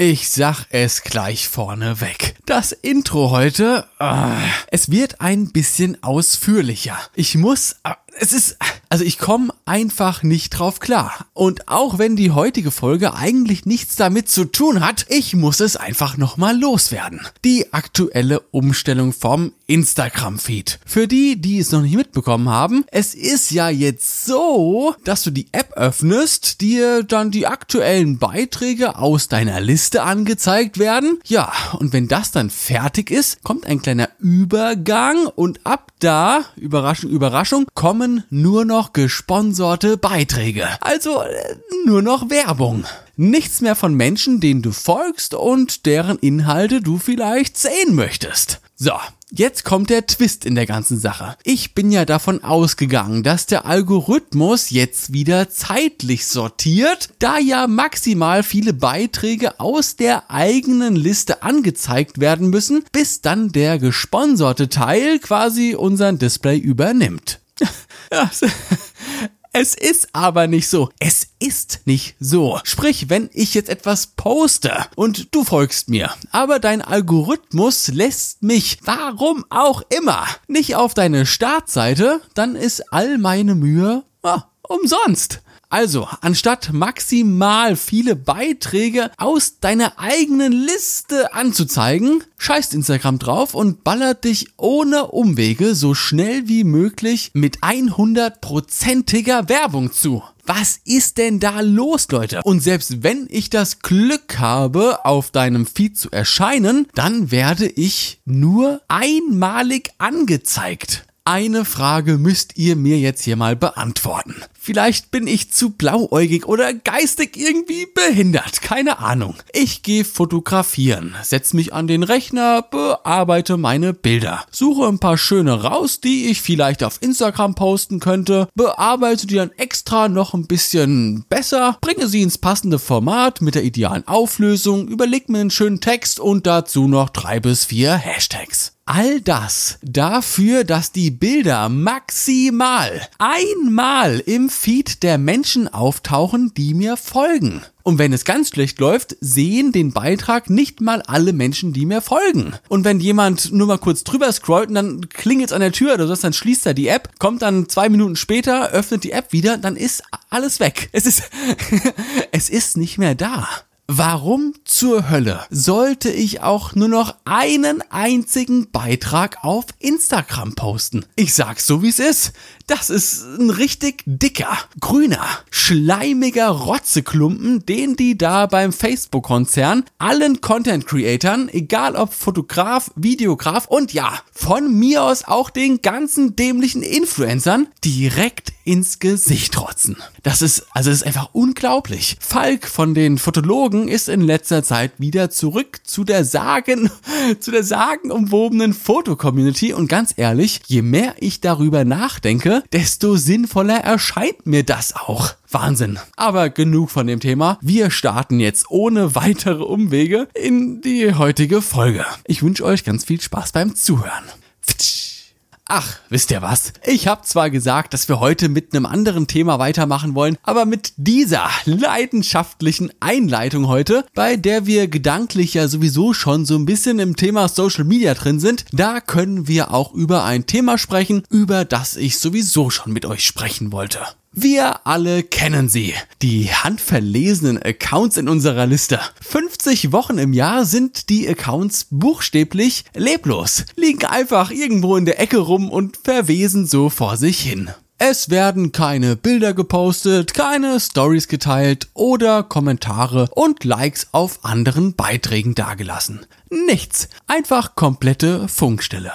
Ich sag es gleich vorneweg. Das Intro heute, äh, es wird ein bisschen ausführlicher. Ich muss, äh, es ist, also ich komme einfach nicht drauf klar. Und auch wenn die heutige Folge eigentlich nichts damit zu tun hat, ich muss es einfach nochmal loswerden. Die aktuelle Umstellung vom Instagram-Feed. Für die, die es noch nicht mitbekommen haben, es ist ja jetzt so, dass du die App öffnest, dir dann die aktuellen Beiträge aus deiner Liste angezeigt werden. Ja, und wenn das dann fertig ist, kommt ein kleiner Übergang und ab da, Überraschung, Überraschung, kommen nur noch gesponserte Beiträge. Also äh, nur noch Werbung. Nichts mehr von Menschen, denen du folgst und deren Inhalte du vielleicht sehen möchtest. So, Jetzt kommt der Twist in der ganzen Sache. Ich bin ja davon ausgegangen, dass der Algorithmus jetzt wieder zeitlich sortiert, da ja maximal viele Beiträge aus der eigenen Liste angezeigt werden müssen, bis dann der gesponserte Teil quasi unseren Display übernimmt. Es ist aber nicht so. Es ist nicht so. Sprich, wenn ich jetzt etwas poste und du folgst mir, aber dein Algorithmus lässt mich, warum auch immer, nicht auf deine Startseite, dann ist all meine Mühe ah, umsonst. Also, anstatt maximal viele Beiträge aus deiner eigenen Liste anzuzeigen, scheißt Instagram drauf und ballert dich ohne Umwege so schnell wie möglich mit 100%iger Werbung zu. Was ist denn da los, Leute? Und selbst wenn ich das Glück habe, auf deinem Feed zu erscheinen, dann werde ich nur einmalig angezeigt. Eine Frage müsst ihr mir jetzt hier mal beantworten. Vielleicht bin ich zu blauäugig oder geistig irgendwie behindert, keine Ahnung. Ich gehe fotografieren, setz mich an den Rechner, bearbeite meine Bilder, suche ein paar schöne raus, die ich vielleicht auf Instagram posten könnte, bearbeite die dann extra noch ein bisschen besser, bringe sie ins passende Format mit der idealen Auflösung, überleg mir einen schönen Text und dazu noch drei bis vier Hashtags. All das dafür, dass die Bilder maximal einmal im Feed der Menschen auftauchen, die mir folgen. Und wenn es ganz schlecht läuft, sehen den Beitrag nicht mal alle Menschen, die mir folgen. Und wenn jemand nur mal kurz drüber scrollt und dann klingelt es an der Tür oder so, dann schließt er die App, kommt dann zwei Minuten später, öffnet die App wieder, dann ist alles weg. Es ist, es ist nicht mehr da. Warum zur Hölle sollte ich auch nur noch einen einzigen Beitrag auf Instagram posten? Ich sag's so wie es ist. Das ist ein richtig dicker, grüner, schleimiger Rotzeklumpen, den die da beim Facebook-Konzern allen Content-Creatern, egal ob Fotograf, Videograf und ja, von mir aus auch den ganzen dämlichen Influencern direkt ins Gesicht rotzen. Das ist, also das ist einfach unglaublich. Falk von den Fotologen ist in letzter Zeit wieder zurück zu der sagen, zu der sagenumwobenen Fotocommunity und ganz ehrlich, je mehr ich darüber nachdenke, desto sinnvoller erscheint mir das auch. Wahnsinn. Aber genug von dem Thema. Wir starten jetzt ohne weitere Umwege in die heutige Folge. Ich wünsche euch ganz viel Spaß beim Zuhören. Ach, wisst ihr was? Ich habe zwar gesagt, dass wir heute mit einem anderen Thema weitermachen wollen, aber mit dieser leidenschaftlichen Einleitung heute, bei der wir gedanklich ja sowieso schon so ein bisschen im Thema Social Media drin sind, da können wir auch über ein Thema sprechen, über das ich sowieso schon mit euch sprechen wollte. Wir alle kennen sie. Die handverlesenen Accounts in unserer Liste. 50 Wochen im Jahr sind die Accounts buchstäblich leblos, liegen einfach irgendwo in der Ecke rum und verwesen so vor sich hin. Es werden keine Bilder gepostet, keine Stories geteilt oder Kommentare und Likes auf anderen Beiträgen dagelassen. Nichts. Einfach komplette Funkstille.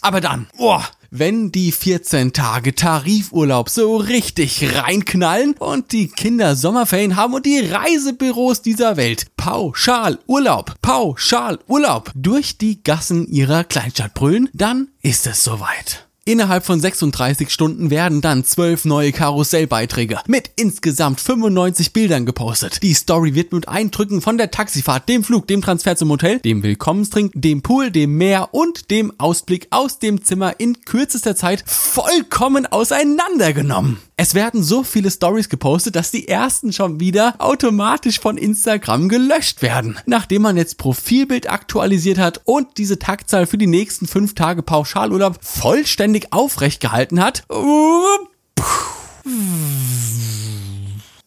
Aber dann, boah, wenn die 14 Tage Tarifurlaub so richtig reinknallen und die Kinder Sommerferien haben und die Reisebüros dieser Welt pauschal Urlaub, pauschal Urlaub durch die Gassen ihrer Kleinstadt brüllen, dann ist es soweit. Innerhalb von 36 Stunden werden dann 12 neue Karussellbeiträge mit insgesamt 95 Bildern gepostet. Die Story wird mit Eindrücken von der Taxifahrt, dem Flug, dem Transfer zum Hotel, dem Willkommenstrink, dem Pool, dem Meer und dem Ausblick aus dem Zimmer in kürzester Zeit vollkommen auseinandergenommen. Es werden so viele Stories gepostet, dass die ersten schon wieder automatisch von Instagram gelöscht werden. Nachdem man jetzt Profilbild aktualisiert hat und diese Taktzahl für die nächsten fünf Tage Pauschalurlaub vollständig aufrecht gehalten hat,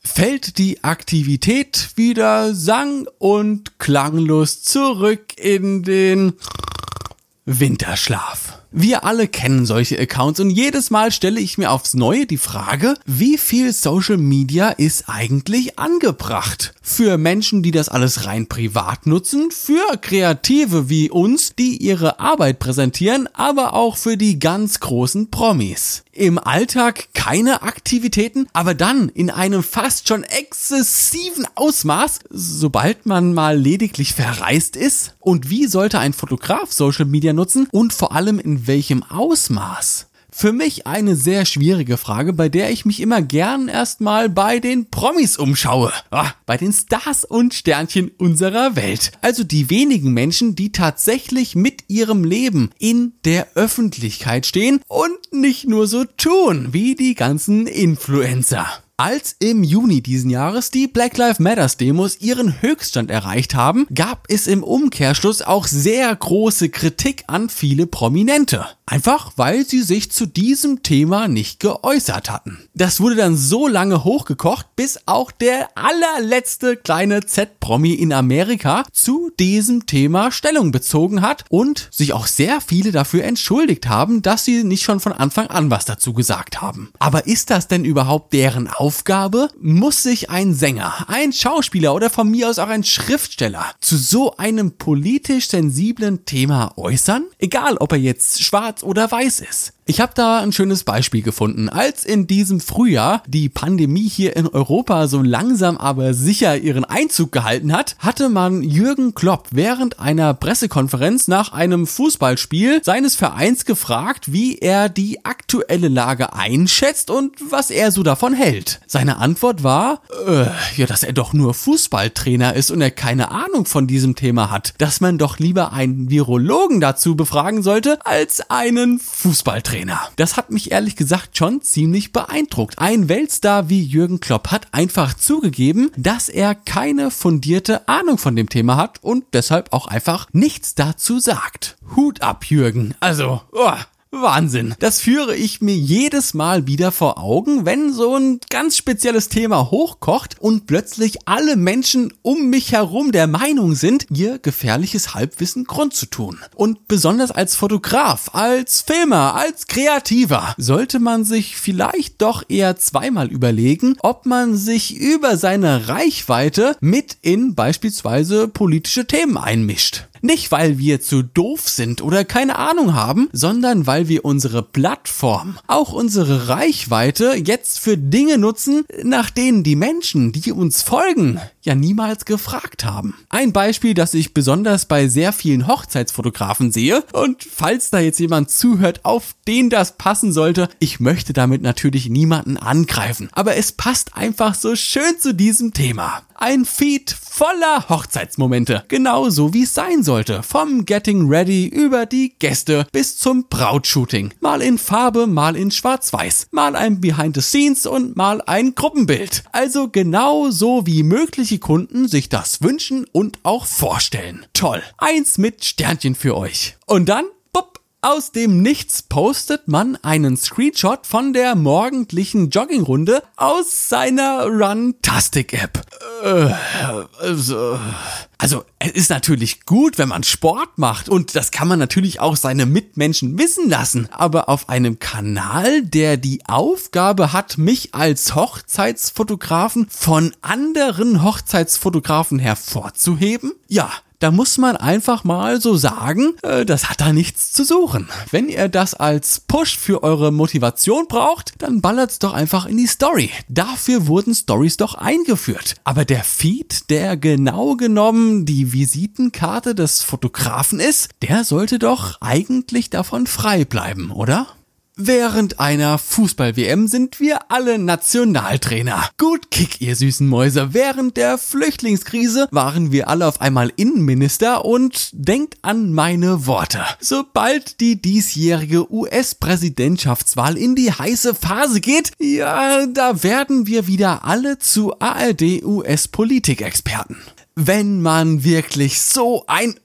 fällt die Aktivität wieder sang- und klanglos zurück in den Winterschlaf. Wir alle kennen solche Accounts und jedes Mal stelle ich mir aufs Neue die Frage, wie viel Social Media ist eigentlich angebracht? Für Menschen, die das alles rein privat nutzen, für Kreative wie uns, die ihre Arbeit präsentieren, aber auch für die ganz großen Promis. Im Alltag keine Aktivitäten, aber dann in einem fast schon exzessiven Ausmaß, sobald man mal lediglich verreist ist? Und wie sollte ein Fotograf Social Media nutzen und vor allem in welchem Ausmaß? Für mich eine sehr schwierige Frage, bei der ich mich immer gern erstmal bei den Promis umschaue. Ah, bei den Stars und Sternchen unserer Welt. Also die wenigen Menschen, die tatsächlich mit ihrem Leben in der Öffentlichkeit stehen und nicht nur so tun wie die ganzen Influencer. Als im Juni diesen Jahres die Black Lives Matters Demos ihren Höchststand erreicht haben, gab es im Umkehrschluss auch sehr große Kritik an viele Prominente. Einfach weil sie sich zu diesem Thema nicht geäußert hatten. Das wurde dann so lange hochgekocht, bis auch der allerletzte kleine Z-Promi in Amerika zu diesem Thema Stellung bezogen hat und sich auch sehr viele dafür entschuldigt haben, dass sie nicht schon von Anfang an was dazu gesagt haben. Aber ist das denn überhaupt deren Aufgabe? Muss sich ein Sänger, ein Schauspieler oder von mir aus auch ein Schriftsteller zu so einem politisch sensiblen Thema äußern? Egal, ob er jetzt schwarz oder weiß ist. Ich habe da ein schönes Beispiel gefunden. Als in diesem Frühjahr die Pandemie hier in Europa so langsam aber sicher ihren Einzug gehalten hat, hatte man Jürgen Klopp während einer Pressekonferenz nach einem Fußballspiel seines Vereins gefragt, wie er die aktuelle Lage einschätzt und was er so davon hält. Seine Antwort war, äh, ja, dass er doch nur Fußballtrainer ist und er keine Ahnung von diesem Thema hat, dass man doch lieber einen Virologen dazu befragen sollte als einen Fußballtrainer. Trainer. Das hat mich ehrlich gesagt schon ziemlich beeindruckt. Ein Weltstar wie Jürgen Klopp hat einfach zugegeben, dass er keine fundierte Ahnung von dem Thema hat und deshalb auch einfach nichts dazu sagt. Hut ab, Jürgen. Also, oh, Wahnsinn. Das führe ich mir jedes Mal wieder vor Augen, wenn so ein ganz spezielles Thema hochkocht und plötzlich alle Menschen um mich herum der Meinung sind, ihr gefährliches Halbwissen grundzutun. Und besonders als Fotograf, als Filmer, als Kreativer sollte man sich vielleicht doch eher zweimal überlegen, ob man sich über seine Reichweite mit in beispielsweise politische Themen einmischt. Nicht, weil wir zu doof sind oder keine Ahnung haben, sondern weil wir unsere Plattform, auch unsere Reichweite jetzt für Dinge nutzen, nach denen die Menschen, die uns folgen, ja niemals gefragt haben. Ein Beispiel, das ich besonders bei sehr vielen Hochzeitsfotografen sehe und falls da jetzt jemand zuhört, auf den das passen sollte, ich möchte damit natürlich niemanden angreifen, aber es passt einfach so schön zu diesem Thema. Ein Feed voller Hochzeitsmomente, genauso wie es sein sollte, vom Getting Ready über die Gäste bis zum Brautshooting. Mal in Farbe, mal in Schwarz-Weiß, mal ein Behind the Scenes und mal ein Gruppenbild. Also genau so wie mögliche Kunden sich das wünschen und auch vorstellen. Toll, eins mit Sternchen für euch. Und dann aus dem Nichts postet man einen Screenshot von der morgendlichen Joggingrunde aus seiner Runtastic-App. Äh, also, also, es ist natürlich gut, wenn man Sport macht und das kann man natürlich auch seine Mitmenschen wissen lassen. Aber auf einem Kanal, der die Aufgabe hat, mich als Hochzeitsfotografen von anderen Hochzeitsfotografen hervorzuheben? Ja, da muss man einfach mal so sagen, äh, das hat da nichts zu suchen. Wenn ihr das als Push für eure Motivation braucht, dann ballert's doch einfach in die Story. Dafür wurden Stories doch eingeführt. Aber der Feed, der genau genommen die Visitenkarte des Fotografen ist, der sollte doch eigentlich davon frei bleiben, oder? Während einer Fußball-WM sind wir alle Nationaltrainer. Gut Kick, ihr süßen Mäuse. Während der Flüchtlingskrise waren wir alle auf einmal Innenminister und denkt an meine Worte. Sobald die diesjährige US-Präsidentschaftswahl in die heiße Phase geht, ja, da werden wir wieder alle zu ARD-US-Politikexperten wenn man wirklich so ein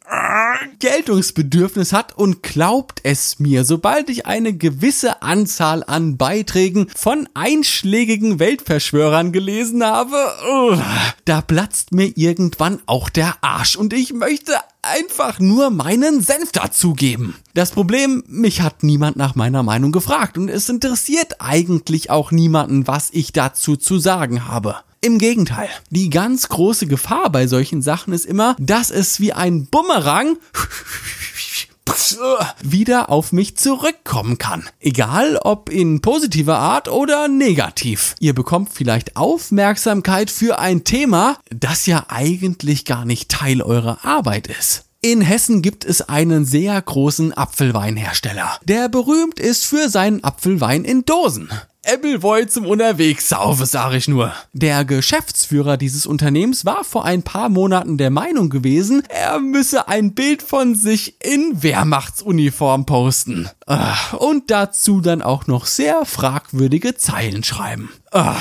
Geltungsbedürfnis hat und glaubt es mir, sobald ich eine gewisse Anzahl an Beiträgen von einschlägigen Weltverschwörern gelesen habe, da platzt mir irgendwann auch der Arsch und ich möchte einfach nur meinen Senf dazugeben. Das Problem, mich hat niemand nach meiner Meinung gefragt und es interessiert eigentlich auch niemanden, was ich dazu zu sagen habe. Im Gegenteil, die ganz große Gefahr bei solchen Sachen ist immer, dass es wie ein Bumerang wieder auf mich zurückkommen kann. Egal ob in positiver Art oder negativ. Ihr bekommt vielleicht Aufmerksamkeit für ein Thema, das ja eigentlich gar nicht Teil eurer Arbeit ist. In Hessen gibt es einen sehr großen Apfelweinhersteller, der berühmt ist für seinen Apfelwein in Dosen. Appleboy zum Unterwegssaufe, sag ich nur. Der Geschäftsführer dieses Unternehmens war vor ein paar Monaten der Meinung gewesen, er müsse ein Bild von sich in Wehrmachtsuniform posten. Und dazu dann auch noch sehr fragwürdige Zeilen schreiben. Da,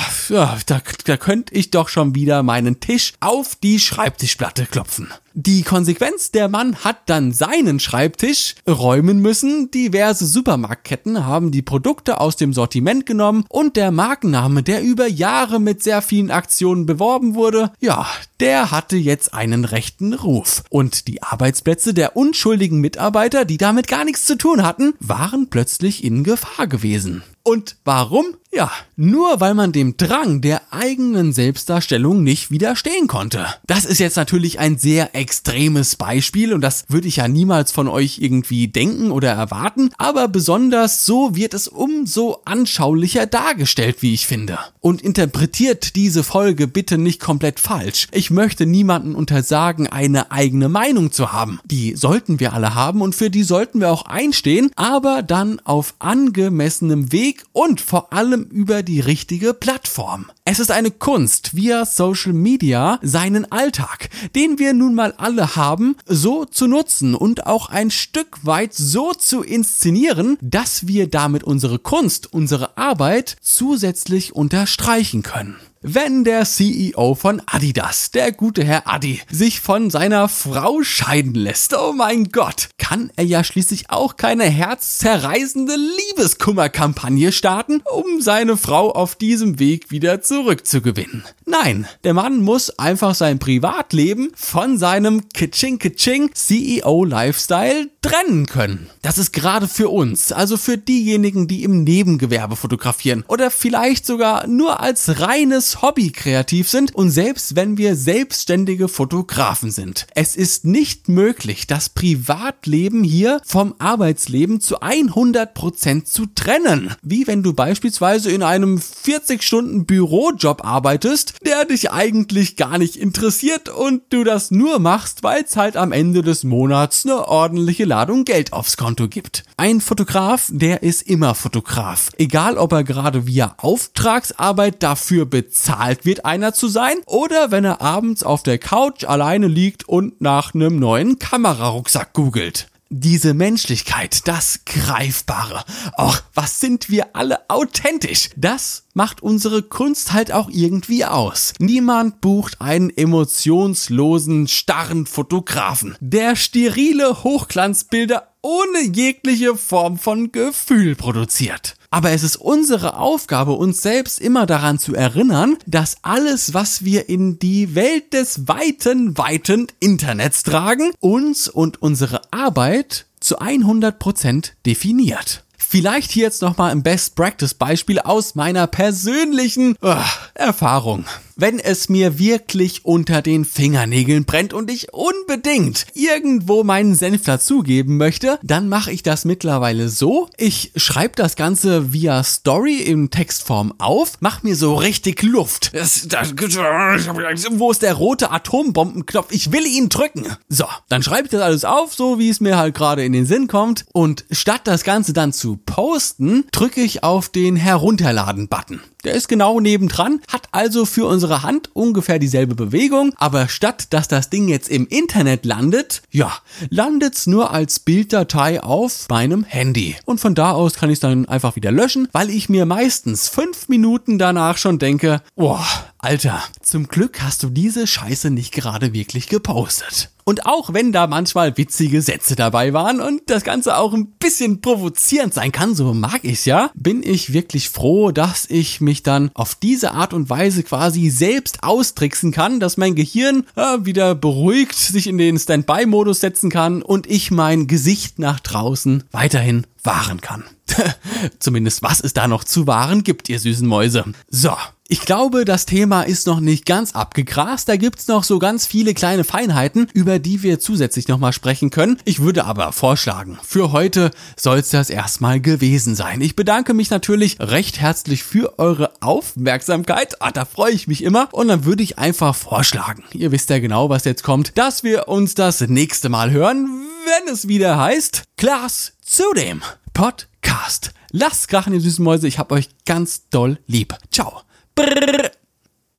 da könnte ich doch schon wieder meinen Tisch auf die Schreibtischplatte klopfen. Die Konsequenz, der Mann hat dann seinen Schreibtisch räumen müssen, diverse Supermarktketten haben die Produkte aus dem Sortiment genommen und der Markenname, der über Jahre mit sehr vielen Aktionen beworben wurde, ja, der hatte jetzt einen rechten Ruf. Und die Arbeitsplätze der unschuldigen Mitarbeiter, die damit gar nichts zu tun hatten, waren plötzlich in Gefahr gewesen. Und warum? Ja, nur weil man dem Drang der eigenen Selbstdarstellung nicht widerstehen konnte. Das ist jetzt natürlich ein sehr extremes Beispiel und das würde ich ja niemals von euch irgendwie denken oder erwarten, aber besonders so wird es umso anschaulicher dargestellt, wie ich finde. Und interpretiert diese Folge bitte nicht komplett falsch. Ich möchte niemanden untersagen, eine eigene Meinung zu haben. Die sollten wir alle haben und für die sollten wir auch einstehen, aber dann auf angemessenem Weg und vor allem über die richtige Plattform. Es ist eine Kunst, via Social Media seinen Alltag, den wir nun mal alle haben, so zu nutzen und auch ein Stück weit so zu inszenieren, dass wir damit unsere Kunst, unsere Arbeit zusätzlich unterstreichen können. Wenn der CEO von Adidas, der gute Herr Adi, sich von seiner Frau scheiden lässt, oh mein Gott, kann er ja schließlich auch keine herzzerreißende Liebeskummerkampagne starten, um seine Frau auf diesem Weg wieder zurückzugewinnen. Nein, der Mann muss einfach sein Privatleben von seinem Kitching-Kitching CEO-Lifestyle trennen können. Das ist gerade für uns, also für diejenigen, die im Nebengewerbe fotografieren oder vielleicht sogar nur als reines Hobby kreativ sind und selbst wenn wir selbstständige Fotografen sind. Es ist nicht möglich, das Privatleben hier vom Arbeitsleben zu 100% zu trennen. Wie wenn du beispielsweise in einem 40 Stunden Bürojob arbeitest, der dich eigentlich gar nicht interessiert und du das nur machst, weil es halt am Ende des Monats eine ordentliche Ladung Geld aufs Konto gibt. Ein Fotograf, der ist immer Fotograf. Egal ob er gerade via Auftragsarbeit dafür bezahlt bezahlt wird, einer zu sein, oder wenn er abends auf der Couch alleine liegt und nach einem neuen Kamerarucksack googelt diese Menschlichkeit, das Greifbare. Och, was sind wir alle authentisch? Das macht unsere Kunst halt auch irgendwie aus. Niemand bucht einen emotionslosen, starren Fotografen, der sterile Hochglanzbilder ohne jegliche Form von Gefühl produziert. Aber es ist unsere Aufgabe, uns selbst immer daran zu erinnern, dass alles, was wir in die Welt des weiten, weiten Internets tragen, uns und unsere Arbeit zu 100% definiert. Vielleicht hier jetzt nochmal ein Best Practice Beispiel aus meiner persönlichen oh, Erfahrung. Wenn es mir wirklich unter den Fingernägeln brennt und ich unbedingt irgendwo meinen Senf dazugeben möchte, dann mache ich das mittlerweile so. Ich schreibe das Ganze via Story in Textform auf, mach mir so richtig Luft. Das, das, wo ist der rote Atombombenknopf? Ich will ihn drücken. So, dann schreibe ich das alles auf, so wie es mir halt gerade in den Sinn kommt. Und statt das Ganze dann zu posten, drücke ich auf den Herunterladen-Button. Der ist genau nebendran, hat also für unsere Hand ungefähr dieselbe Bewegung, aber statt dass das Ding jetzt im Internet landet, ja, landet's nur als Bilddatei auf meinem Handy. Und von da aus kann ich es dann einfach wieder löschen, weil ich mir meistens fünf Minuten danach schon denke, boah, Alter, zum Glück hast du diese Scheiße nicht gerade wirklich gepostet. Und auch wenn da manchmal witzige Sätze dabei waren und das Ganze auch ein bisschen provozierend sein kann, so mag ich's ja, bin ich wirklich froh, dass ich mich dann auf diese Art und Weise quasi selbst austricksen kann, dass mein Gehirn äh, wieder beruhigt sich in den Standby-Modus setzen kann und ich mein Gesicht nach draußen weiterhin wahren kann. Zumindest was es da noch zu wahren gibt, ihr süßen Mäuse. So, ich glaube, das Thema ist noch nicht ganz abgegrast. Da gibt's noch so ganz viele kleine Feinheiten, über die wir zusätzlich nochmal sprechen können. Ich würde aber vorschlagen, für heute soll's das erstmal gewesen sein. Ich bedanke mich natürlich recht herzlich für eure Aufmerksamkeit. Ah, da freue ich mich immer. Und dann würde ich einfach vorschlagen, ihr wisst ja genau, was jetzt kommt, dass wir uns das nächste Mal hören, wenn es wieder heißt, Klaas zu dem Podcast. Lasst krachen, ihr süßen Mäuse. Ich hab euch ganz doll lieb. Ciao. プルルル